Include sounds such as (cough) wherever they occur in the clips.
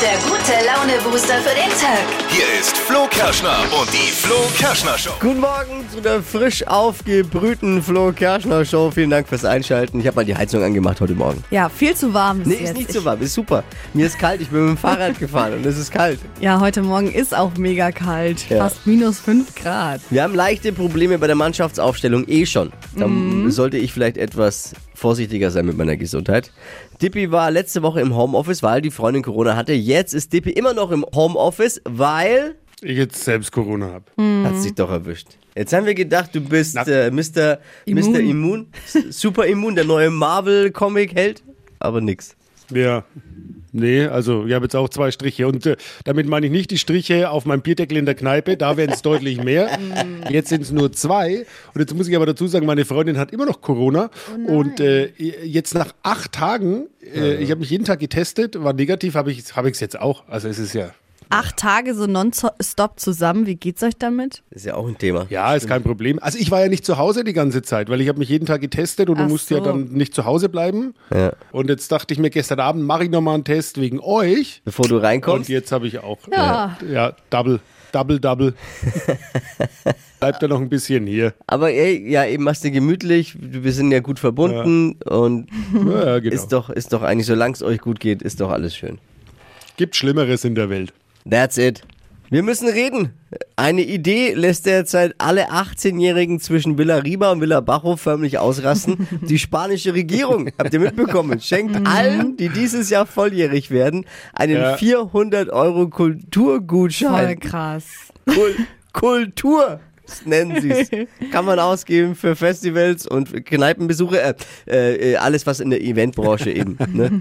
der gute Laune-Booster für den Tag. Hier ist Flo Kerschner und die Flo Kerschner Show. Guten Morgen zu der frisch aufgebrühten Flo Kerschner Show. Vielen Dank fürs Einschalten. Ich habe mal die Heizung angemacht heute Morgen. Ja, viel zu warm ist Nee, jetzt. ist nicht so warm, ist super. Mir ist kalt, ich bin mit dem Fahrrad (laughs) gefahren und es ist kalt. Ja, heute Morgen ist auch mega kalt. Ja. Fast minus 5 Grad. Wir haben leichte Probleme bei der Mannschaftsaufstellung eh schon. Da Mhm. sollte ich vielleicht etwas vorsichtiger sein mit meiner Gesundheit. Dippy war letzte Woche im Homeoffice, weil die Freundin Corona hatte. Jetzt ist Dippy immer noch im Homeoffice, weil ich jetzt selbst Corona habe. Mhm. hat sich doch erwischt. Jetzt haben wir gedacht, du bist äh, Mr. Immun. Mr. Immun, Super Immun, der neue Marvel-Comic-Held, aber nix. Ja. Nee, also ich habe jetzt auch zwei Striche. Und äh, damit meine ich nicht die Striche auf meinem Bierdeckel in der Kneipe, da wären es deutlich mehr. (laughs) Jetzt sind es nur zwei. Und jetzt muss ich aber dazu sagen, meine Freundin hat immer noch Corona. und äh, jetzt nach acht Tagen, äh, ich habe mich jeden Tag getestet, war negativ, habe ich es hab ich's jetzt auch. Also es ist ja, Acht Tage so nonstop zusammen. Wie geht's euch damit? Ist ja auch ein Thema. ja, ist kein Problem. Also ich war ja nicht zu Hause die ganze Zeit, weil ich habe mich jeden Tag getestet und du Ach musst ja so. dann nicht zu Hause bleiben. Ja. Und jetzt dachte ich mir, gestern Abend mache ich nochmal einen Test wegen euch. Bevor du Und reinkommst. jetzt habe ich auch. Ja. Äh, ja, Double, Double, Double. (laughs) Bleibt ja noch ein bisschen hier. Aber ey, ja, eben machst du gemütlich, wir sind ja gut verbunden und Ja, ja, genau. ist doch, ist doch eigentlich, solange es euch gut geht, ist doch alles schön. Gibt Schlimmeres in der Welt. That's it. Wir müssen reden. Eine Idee lässt derzeit alle 18-Jährigen zwischen Villa Riba und Villa Bajo förmlich ausrasten. Die spanische Regierung, habt ihr mitbekommen, schenkt allen, die dieses Jahr volljährig werden, einen Ja. 400 Euro Voll Kulturgutschein. krass. Kul Kultur nennen sie es. (laughs) Kann man ausgeben für Festivals und Kneipenbesuche, äh, äh, alles was in der Eventbranche eben. Ne?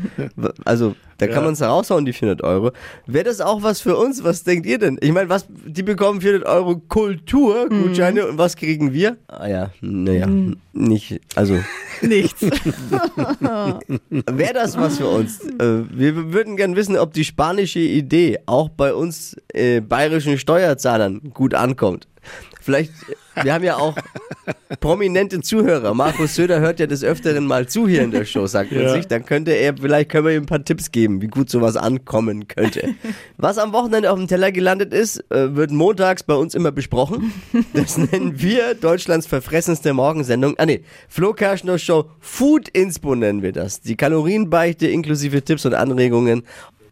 Also da kann Ja. man es raushauen, die 400 Euro. Wäre das auch was für uns? Was denkt ihr denn? Ich meine, was die bekommen 400 Euro Kulturgutscheine und was kriegen wir? Ah ja, naja, nicht, also (laughs) Nichts. (laughs) Wäre das was für uns? Äh, wir würden gern wissen, ob die spanische Idee auch bei uns äh, bayerischen Steuerzahlern gut ankommt. Vielleicht, wir haben ja auch prominente Zuhörer. Markus Söder hört ja des Öfteren mal zu hier in der Show, sagt man Ja. sich. Dann könnte er, vielleicht können wir ihm ein paar Tipps geben, wie gut sowas ankommen könnte. Was am Wochenende auf dem Teller gelandet ist, äh, wird montags bei uns immer besprochen. Das (laughs) nennen wir Deutschlands verfressenste Morgensendung. Ah nee, Flo Kerschner Show Food Inspo nennen wir das. Die Kalorienbeichte inklusive Tipps und Anregungen.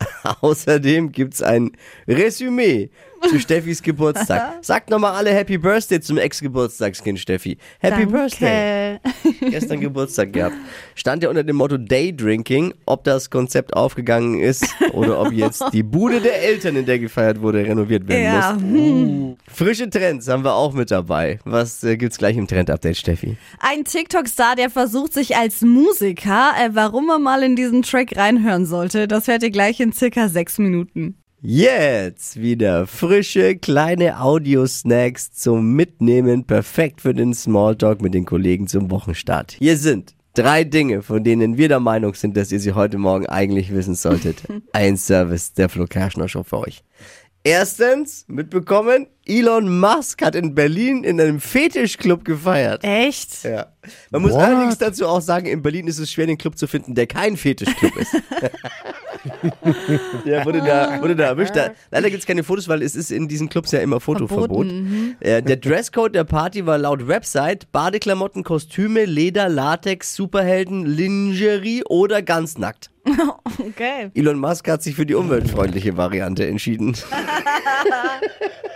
(laughs) Außerdem gibt's ein Resümee zu Steffis Geburtstag. (laughs) Sagt nochmal alle Happy Birthday zum Ex-Geburtstagskind Steffi. Happy Birthday. Danke. (laughs) Gestern Geburtstag gehabt. Stand ja unter dem Motto Daydrinking, ob das Konzept aufgegangen ist oder ob jetzt die Bude der Eltern, in der gefeiert wurde, renoviert werden Ja, muss. hm. Frische Trends haben wir auch mit dabei. Was äh, gibt's gleich im Trend-Update, Steffi? Ein TikTok-Star, der versucht sich als Musiker, äh, warum er mal in diesen Track reinhören sollte, das hört ihr gleich in circa sechs Minuten. Jetzt wieder frische kleine Audio-Snacks zum Mitnehmen, perfekt für den Smalltalk mit den Kollegen zum Wochenstart. Hier sind drei Dinge, von denen wir der Meinung sind, dass ihr sie heute Morgen eigentlich wissen solltet. (laughs) Ein Service der Flo Kerschner Show für euch. Erstens, mitbekommen, Elon Musk hat in Berlin in einem Fetischclub gefeiert. Echt? Ja. Man muss What? allerdings dazu auch sagen, in Berlin ist es schwer, den Club zu finden, der kein Fetischclub ist. (laughs) ja, wurde da, wurde da erwischt. Da, leider gibt es keine Fotos, weil es ist in diesen Clubs ja immer Fotoverbot. Äh, der Dresscode der Party war laut Website Badeklamotten, Kostüme, Leder, Latex, Superhelden, Lingerie oder ganz nackt. (laughs) Okay. Elon Musk hat sich für die umweltfreundliche Variante entschieden. (laughs)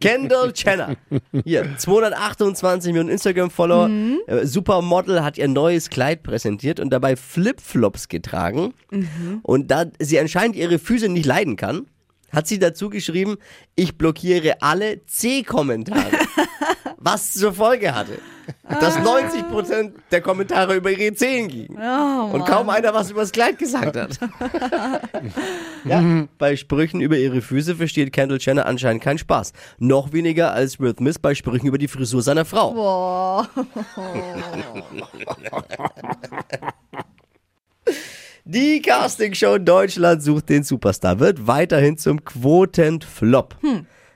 Kendall Jenner. Hier, 228 Millionen Instagram-Follower. Äh, Supermodel hat ihr neues Kleid präsentiert und dabei Flipflops getragen. Und da sie anscheinend ihre Füße nicht leiden kann, hat sie dazu geschrieben, ich blockiere alle C-Kommentare. (laughs) was zur Folge hatte, dass 90% der Kommentare über ihre Zehen gingen. und kaum einer was über das Kleid gesagt hat. (laughs) ja, bei Sprüchen über ihre Füße versteht Kendall Jenner anscheinend keinen Spaß. Noch weniger als Will Smith bei Sprüchen über die Frisur seiner Frau. Boah. (laughs) Die Castingshow Deutschland sucht den Superstar wird weiterhin zum Quotenflop.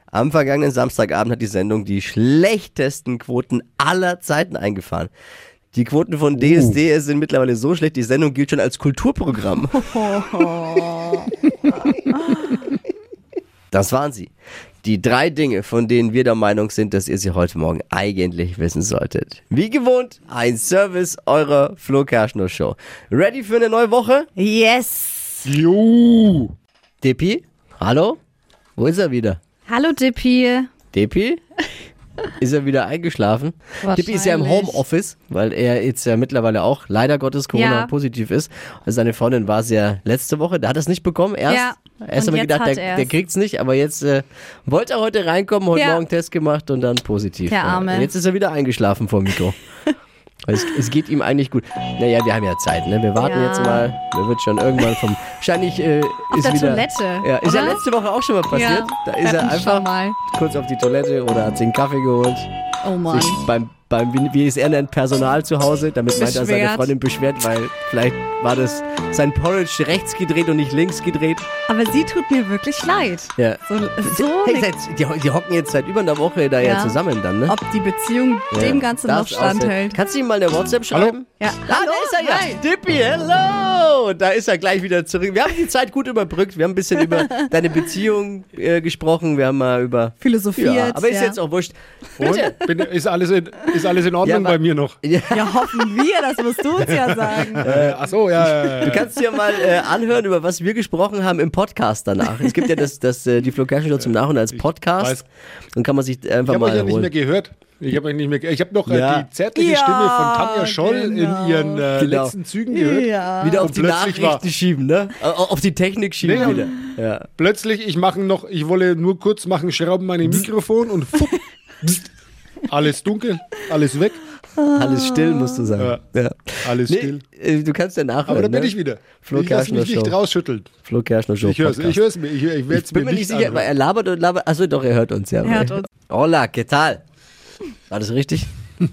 Am vergangenen Samstagabend hat die Sendung die schlechtesten Quoten aller Zeiten eingefahren. Die Quoten von DSDS sind mittlerweile so schlecht, die Sendung gilt schon als Kulturprogramm. (laughs) Das waren sie. Die drei Dinge, von denen wir der Meinung sind, dass ihr sie heute Morgen eigentlich wissen solltet. Wie gewohnt, ein Service eurer Flo Kerschner Show. Ready für eine neue Woche? Yes. Jo. Depi? Hallo? Wo ist er wieder? Hallo Dippy. Depi? (laughs) Ist er wieder eingeschlafen? Dippi ist ja im. Homeoffice, weil er jetzt ja mittlerweile auch leider Gottes Corona Ja. positiv ist. Also seine Freundin war es ja letzte Woche, der hat es nicht bekommen. Erst, Ja. erst haben wir gedacht, der, er's. der kriegt's nicht, aber jetzt äh, wollte er heute reinkommen, heute Ja. Morgen Test gemacht und dann positiv. Der. Arme. Und Jetzt ist er wieder eingeschlafen vor dem Mikro. (laughs) es, es geht ihm eigentlich gut. Naja, wir haben ja Zeit, ne? Wir warten Ja. jetzt mal. Der wird schon irgendwann vom. Wahrscheinlich äh, ist der wieder. Toilette, Ja, ist ja oder? letzte Woche auch schon mal passiert. Ja. Da ist er einfach mal. kurz auf die Toilette oder hat sich einen Kaffee geholt Oh Mann. sich beim, beim er nennt, Personal zu Hause, damit meint er seine. Freundin beschwert, weil vielleicht war das sein Porridge rechts gedreht und nicht links gedreht. Aber sie tut mir wirklich leid. Ja. So, so Hey, seit, die, die hocken jetzt seit über einer Woche da ja, Ja. zusammen dann, ne? ob die Beziehung Ja. dem Ganzen noch Darf's aussehen. standhält. Kannst du ihm mal eine WhatsApp schreiben? Ja. Ah, da ist er ja. Hi. Dippy, hello! Da ist er gleich wieder zurück. Wir haben die Zeit gut überbrückt. Wir haben ein bisschen über (laughs) deine Beziehung äh, gesprochen. Wir haben mal über... Philosophiert. Ja, aber ist ja. jetzt auch wurscht. Und? Bin, ist, alles in, ist alles in Ordnung Ja, bei mir noch? Ja, Ja, hoffen wir, das musst du uns ja sagen. Äh, ach so, ja. Du kannst dir mal äh, anhören, über was wir gesprochen haben im Podcast danach. Es gibt ja das, das äh, die Flo Kerschner zum Nachhören als Podcast. Dann kann man sich Ich einfach habe euch mal ja nicht mehr gehört. Ich habe nicht mehr. Ich habe noch Ja. äh, die zärtliche Ja, Stimme von Tanja Scholl genau. in ihren äh, Genau. letzten Zügen gehört. Ja. wieder auf die Nachrichten war- schieben, ne? Au- Auf die Technik schieben Nee, wieder. Ja. Plötzlich, ich mache noch, ich wolle nur kurz machen, schrauben meine Mikrofon und fupp, alles dunkel, alles weg, Alles still, musst du sagen. Ja. alles Nee, still. äh, du kannst ja nachhören. Aber da bin ne? ich wieder. Flo ich lasse mich nicht Show. rausschütteln. Flo Kerschner Show Ich höre es Podcast. ich hör's mir. Ich, ich Ich bin mir nicht nicht sicher, weil anhören. er labert und labert. Achso, doch, er hört uns ja. Er hört uns. Hola, ¿qué tal? War das richtig? (laughs)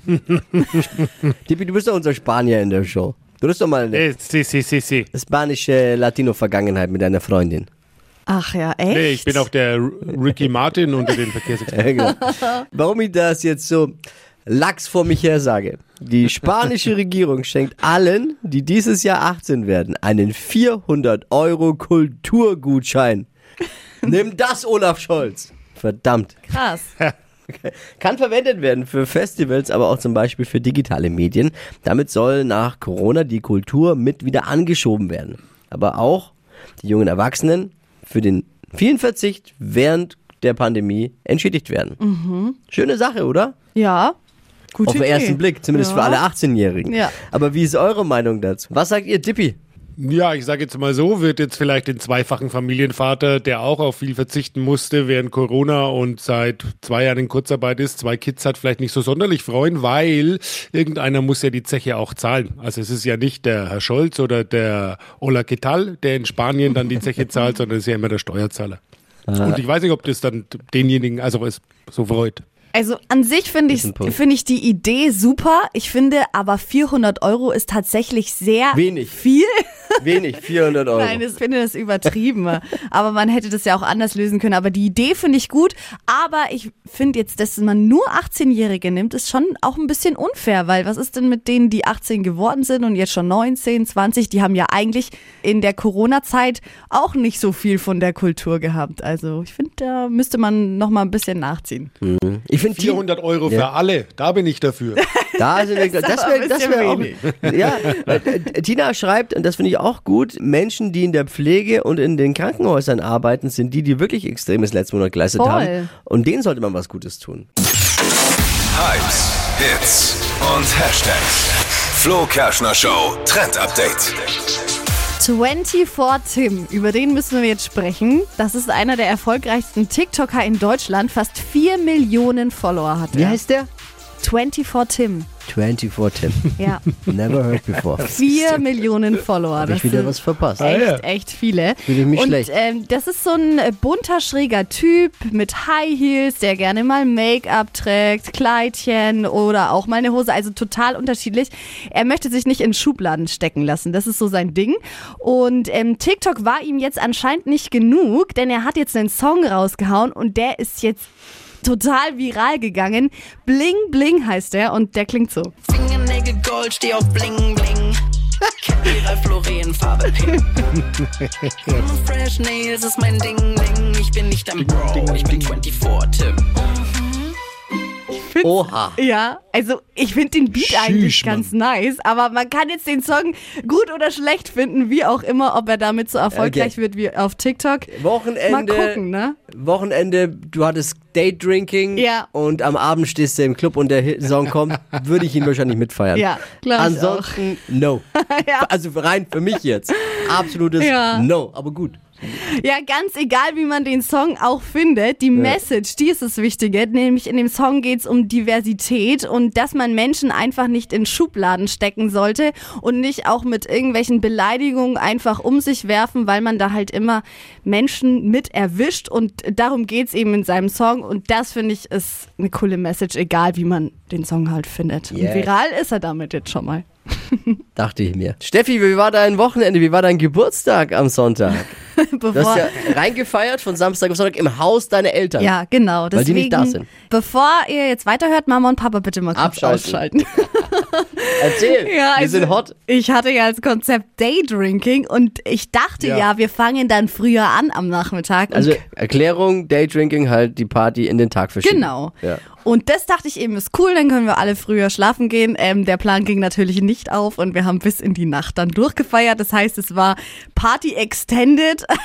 Tippi, du bist doch unser Spanier in der Show. Du bist doch mal eine sí, sí, sí, sí. spanische Latino-Vergangenheit mit deiner Freundin. Ach ja, echt? Nee, ich bin auch der Ricky Martin unter den Verkehrsexperten. (laughs) Ja, genau. Warum ich das jetzt so lax vor mich her sage. Die spanische Regierung schenkt allen, die dieses Jahr 18 werden, einen 400 Euro Kulturgutschein. Nimm das, Olaf Scholz. Verdammt. Krass. (laughs) (laughs) Kann verwendet werden für Festivals, aber auch zum Beispiel für digitale Medien. Damit soll nach Corona die Kultur mit wieder angeschoben werden. Aber auch die jungen Erwachsenen für den vielen Verzicht während der Pandemie entschädigt werden. Schöne Sache, oder? Ja, gute Auf den Idee. ersten Blick, zumindest ja. für alle 18-Jährigen. Ja. Aber wie ist eure Meinung dazu? Was sagt ihr, Dippi? Ja, ich sage jetzt mal so, wird jetzt vielleicht den zweifachen Familienvater, der auch auf viel verzichten musste während Corona und seit zwei Jahren in Kurzarbeit ist, zwei Kids hat, vielleicht nicht so sonderlich freuen, weil irgendeiner muss ja die Zeche auch zahlen. Also es ist ja nicht der Herr Scholz oder der Ola Ketal, der in Spanien dann die Zeche zahlt, sondern es ist ja immer der Steuerzahler. Und ich weiß nicht, ob das dann denjenigen, also es so freut. Also an sich finde ich, finde ich die Idee super. Ich finde aber 400 Euro ist tatsächlich sehr Wenig. viel. Wenig, 400 Euro. Nein, ich finde das übertrieben. aber man hätte das ja auch anders lösen können. Aber die Idee finde ich gut. Aber ich finde jetzt, dass man nur 18-Jährige nimmt, ist schon auch ein bisschen unfair. Weil was ist denn mit denen, die 18 geworden sind und jetzt schon 19, 20? Die haben ja eigentlich in der Corona-Zeit auch nicht so viel von der Kultur gehabt. Also ich finde, da müsste man noch mal ein bisschen nachziehen. ich finde 400 Euro Ja. für alle, da bin ich dafür. Da sind wir, (laughs) das wäre wär auch. Ja, weil, äh, Tina schreibt, und das finde ich auch gut, Menschen, die in der Pflege und in den Krankenhäusern arbeiten, sind die, die wirklich extremes letzten Monat geleistet Voll. haben. Und denen sollte man was Gutes tun. Hypes, Hits und Hashtags. Flo Kerschner Show Trend Update. 24 Tim, über den müssen wir jetzt sprechen. Das ist einer der erfolgreichsten TikToker in Deutschland. Fast 4 Millionen Follower hat er. heißt der? 24 Tim. 24 Tim. Ja, Never heard before. (laughs) 4 Millionen Follower. Habe ich wieder was verpasst. Ah, echt, ja. echt viele. Fühle ich mich Und schlecht. ähm, das ist so ein äh, bunter, schräger Typ mit High Heels, der gerne mal Make-up trägt, Kleidchen oder auch mal eine Hose. Also total unterschiedlich. Er möchte sich nicht in Schubladen stecken lassen. Das ist so sein Ding. Und ähm, TikTok war ihm jetzt anscheinend nicht genug, denn er hat jetzt einen Song rausgehauen und der ist jetzt total viral gegangen. Bling Bling heißt der und der klingt so. Finger, Nägel, Gold, steh auf Bling, Bling. Ihre Florenfarbe. (laughs) Fresh Nails ist mein Ding, Ding. Ich bin nicht am Bro, ich bin 24-Tim. Oha. Ja, also ich finde den Beat Sheesh, eigentlich ganz nice, aber man kann jetzt den Song gut oder schlecht finden, wie auch immer, ob er damit so erfolgreich Okay. wird wie auf TikTok. Wochenende. Mal gucken, ne? Wochenende, du hattest Date Drinking Ja. und am Abend stehst du im Club und der Song kommt, (laughs) würde ich ihn wahrscheinlich mitfeiern. Ja, ich Ansonsten no. (laughs) Ja. Also rein für mich jetzt. Absolutes Ja. No, aber gut. Ja, ganz egal, wie man den Song auch findet, die Message, die ist das Wichtige. Nämlich in dem Song geht's um Diversität und dass man Menschen einfach nicht in Schubladen stecken sollte und nicht auch mit irgendwelchen Beleidigungen einfach um sich werfen, weil man da halt immer Menschen mit erwischt und darum geht's eben in seinem Song und das finde ich ist eine coole Message, egal wie man den Song halt findet. Yes. Und viral ist er damit jetzt schon mal. (laughs) Dachte ich mir. Steffi, wie war dein Wochenende? Wie war dein Geburtstag am Sonntag? (laughs) Du Bevor, hast ja reingefeiert von Samstag auf Sonntag im Haus deiner Eltern. Ja, genau. Weil Deswegen, die nicht da sind. Bevor ihr jetzt weiterhört, Mama und Papa bitte mal kurz Abschalten. ausschalten. (laughs) Erzähl. Ja, Wir also, sind hot. Ich hatte ja als Konzept Daydrinking und ich dachte ja. Ja. wir fangen dann früher an am Nachmittag. Also Erklärung, Daydrinking, halt die Party in den Tag verschieben. Genau. Ja. Und das dachte ich eben ist cool, dann können wir alle früher schlafen gehen. Ähm, der Plan ging natürlich nicht auf und wir haben bis in die Nacht dann durchgefeiert. Das heißt, es war Party extended. (laughs)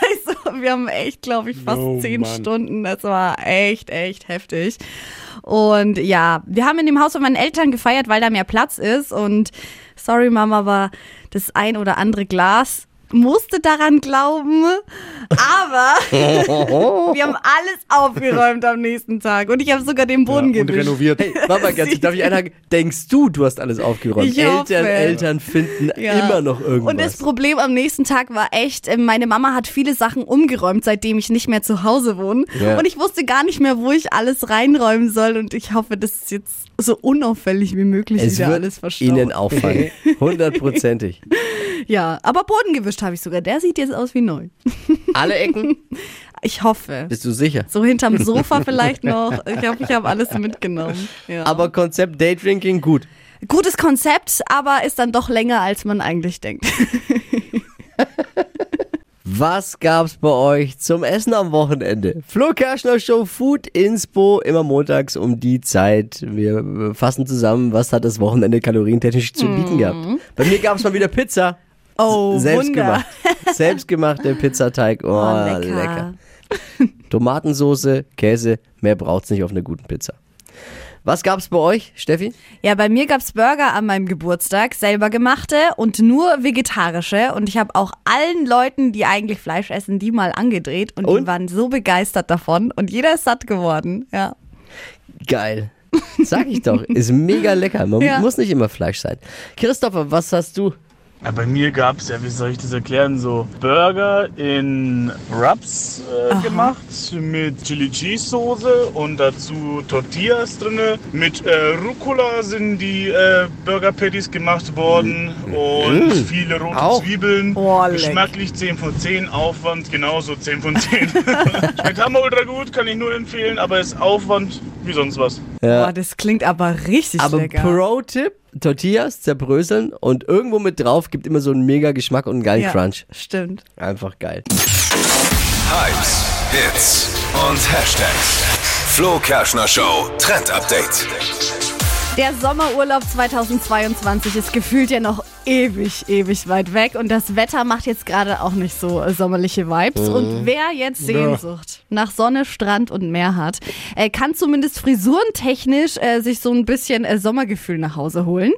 Also wir haben echt, glaube ich, fast Oh, zehn Mann. Stunden. Das war echt, echt heftig. Und ja, wir haben in dem Haus von meinen Eltern gefeiert, weil da mehr Platz ist. Und sorry, Mama, aber das ein oder andere Glas musste daran glauben. Aber (laughs) wir haben alles aufgeräumt am nächsten Tag. Und ich habe sogar den Ja, Boden und gewischt. renoviert. Hey, Mama, ganz, darf ich einhaken? Denkst du, du hast alles aufgeräumt? Ich hoffe. Eltern, Eltern finden Ja. immer noch irgendwas. Und das Problem am nächsten Tag war echt, äh, meine Mama hat viele Sachen umgeräumt, seitdem ich nicht mehr zu Hause wohne. Ja. Und ich wusste gar nicht mehr, wo ich alles reinräumen soll. Und ich hoffe, dass es jetzt so unauffällig wie möglich es wieder wird alles verstaut. ihnen auffallen. (laughs) Hundertprozentig. Ja, aber Boden gewischt habe ich sogar. Der sieht jetzt aus wie neu. (laughs) Alle Ecken? (laughs) Ich hoffe. Bist du sicher? So hinterm Sofa (laughs) vielleicht noch. Ich hoffe, ich habe alles mitgenommen. Ja. Aber Konzept Daydrinking, gut. Gutes Konzept, aber ist dann doch länger, als man eigentlich denkt. (laughs) Was gab's bei euch zum Essen am Wochenende? Flo Kerschner Show Food Inspo, immer montags um die Zeit. Wir fassen zusammen, was hat das Wochenende kalorientechnisch zu bieten gehabt. Bei mir gab's mal wieder Pizza. Oh, Selbst Wunder. gemacht. (laughs) Selbstgemachter Pizzateig. Oh, Oh, lecker. lecker. Tomatensoße, Käse, mehr braucht's nicht auf einer guten Pizza. Was gab's bei euch, Steffi? Ja, bei mir gab's Burger an meinem Geburtstag, selber gemachte und nur vegetarische. Und ich habe auch allen Leuten, die eigentlich Fleisch essen, die mal angedreht. Und, Und? die waren so begeistert davon. Und jeder ist satt geworden. Ja. Geil. Sag ich doch, ist mega lecker. Man (laughs) Ja. muss nicht immer Fleisch sein. Christopher, was hast du? Ja, bei mir gab es ja, wie soll ich das erklären, so Burger in Wraps äh, gemacht mit Chili Cheese Soße und dazu Tortillas drinne. Mit äh, Rucola sind die äh, Burger Patties gemacht worden und viele rote Auch. Zwiebeln. Oh, leck. Geschmacklich 10 von 10, Aufwand genauso 10 von 10. (laughs) Schmeckt hammer ultra gut, kann ich nur empfehlen, aber ist Aufwand wie sonst was. Boah, das klingt aber richtig Aber lecker. Pro-Tipp, Tortillas zerbröseln und irgendwo mit drauf gibt immer so einen mega Geschmack und einen geilen ja, Crunch. Stimmt. Einfach geil. Hypes, Hits und Hashtags. Flo Kerschner Show Trend Update. Der Sommerurlaub 2022 ist gefühlt ja noch ewig, ewig weit weg und das Wetter macht jetzt gerade auch nicht so äh, sommerliche Vibes. Und wer jetzt Sehnsucht nach Sonne, Strand und Meer hat, äh, kann zumindest frisurentechnisch äh, sich so ein bisschen äh, Sommergefühl nach Hause holen.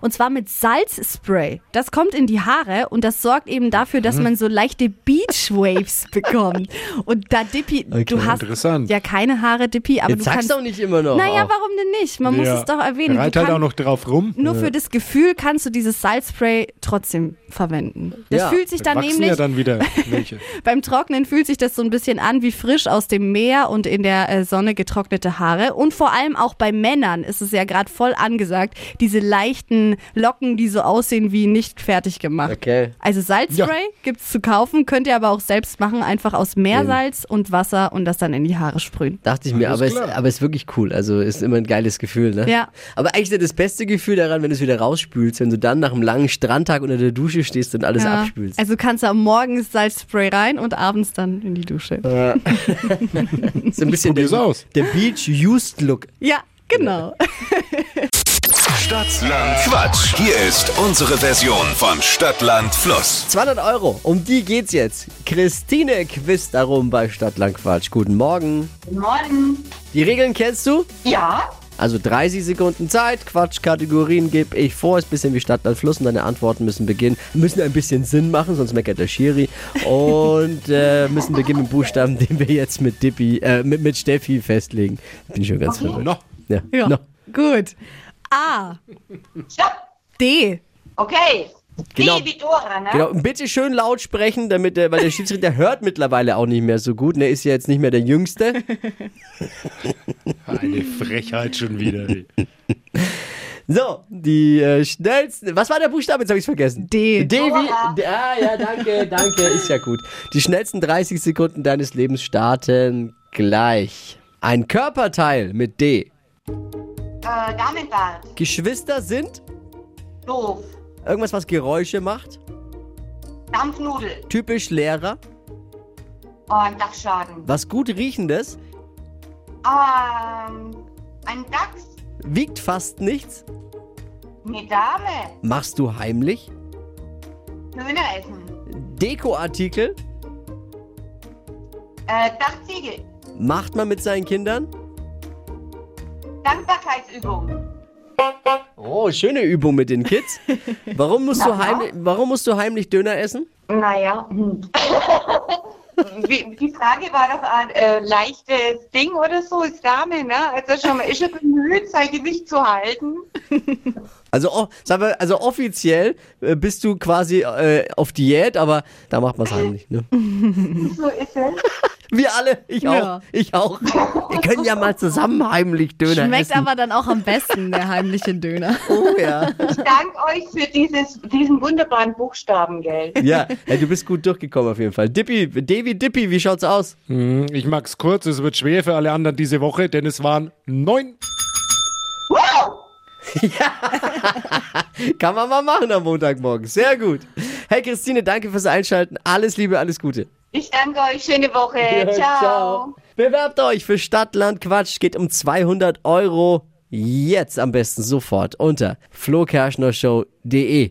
Und zwar mit Salzspray. Das kommt in die Haare und das sorgt eben dafür, dass man so leichte Beachwaves (laughs) bekommt. Und da Dippy, du hast ja keine Haare, Dippy, aber Jetzt du sagst kannst du auch nicht immer noch. naja, auch. warum denn nicht? Man muss Ja. es doch erwähnen. Reit Du halt kann- auch noch drauf rum. nur für das Gefühl kannst du dieses Salzspray trotzdem verwenden. Das Ja, fühlt sich dann Wachsen nämlich, ja dann wieder (laughs) welche. beim Trocknen fühlt sich das so ein bisschen an wie frisch aus dem Meer und in der äh, Sonne getrocknete Haare. Und vor allem auch bei Männern ist es ja gerade voll angesagt, diese leichten Locken, die so aussehen wie nicht fertig gemacht. Okay. Also Salzspray gibt's zu kaufen, könnt ihr aber auch selbst machen, einfach aus Meersalz und Wasser und das dann in die Haare sprühen. Dachte ich mir, Alles aber es, klar. aber es ist wirklich cool. Also ist immer ein geiles Gefühl, ne? Ja. Aber eigentlich ist ja das beste Gefühl daran, wenn du es wieder rausspülst, wenn du dann nach einem langen Strandtag unter der Dusche stehst und alles Ja. abspülst. Also kannst du am morgens Salzspray rein und abends dann in die Dusche. (laughs) so ein bisschen der, aus. der Beach-Used-Look. Ja, genau. (laughs) Stadtland Quatsch. Hier ist unsere Version von Stadtland Fluss. 200 Euro, um die geht's jetzt. Christine quizt darum bei Stadtland Quatsch. Guten Morgen. Guten Morgen. Die Regeln kennst du? Ja, Also 30 Sekunden Zeit, Quatschkategorien gebe ich vor, ist ein bisschen wie Stadt, Land, Fluss und deine Antworten müssen beginnen, müssen ein bisschen Sinn machen, sonst meckert der Schiri und äh, müssen beginnen mit Buchstaben, den wir jetzt mit Dippy, äh, mit, mit Steffi festlegen. Bin ich schon ganz verrückt. No. Ja. Ja. No. Gut. A. stopp. D. Okay. Genau. Wie Dora, ne? Genau, bitte schön laut sprechen, damit der, weil der Schiedsrichter hört mittlerweile auch nicht mehr so gut. und Er ist ja jetzt nicht mehr der Jüngste. (laughs) Eine Frechheit schon wieder. ey. So, die äh, schnellsten. Was war der Buchstabe? Jetzt habe ich vergessen. D. D wie. D- Ah, ja, danke, danke. Ist ja gut. Die schnellsten 30 Sekunden deines Lebens starten gleich. Ein Körperteil mit D. Äh, Damenbad. Geschwister sind Doof. Irgendwas, was Geräusche macht. Dampfnudel. Typisch Lehrer. Oh, ein Dachschaden. Was gut riechendes. Ähm, ein Dachs. Wiegt fast nichts. Eine Dame. Machst du heimlich. Döner essen. Dekoartikel. Äh, Dachziegel. Macht man mit seinen Kindern. Dankbarkeitsübung. Oh, schöne Übung mit den Kids. (laughs) Warum musst, du, heimlich, warum musst du heimlich Döner essen? Naja. hm. (laughs) Die Frage war doch ein äh, leichtes Ding oder so, ist Dame, ne? Also schon mal ist schon bemüht, sein Gewicht zu halten. (laughs) Also, oh, sag mal, also offiziell äh, bist du quasi äh, auf Diät, aber da macht man es heimlich. Ne? So ist es. Wir alle, ich auch, Ja. ich auch. Wir können ja mal zusammen heimlich Döner Schmeckt essen. aber dann auch am besten, der heimliche Döner. (laughs) oh ja. Ich danke euch für dieses, diesen wunderbaren Buchstaben, gell? ja, ja, du bist gut durchgekommen auf jeden Fall. Dippy, Davy Dippy, wie schaut's aus? Hm, Ich mag's kurz, es wird schwer für alle anderen diese Woche, denn es waren neun. Wow! (laughs) Kann man mal machen am Montagmorgen. Sehr gut. Hey Christine, danke fürs Einschalten. Alles Liebe, alles Gute. Ich danke euch, schöne Woche. Ciao. Bewerbt euch für Stadtland Quatsch. Geht um 200 Euro. Jetzt am besten sofort unter flokerschnershow.de.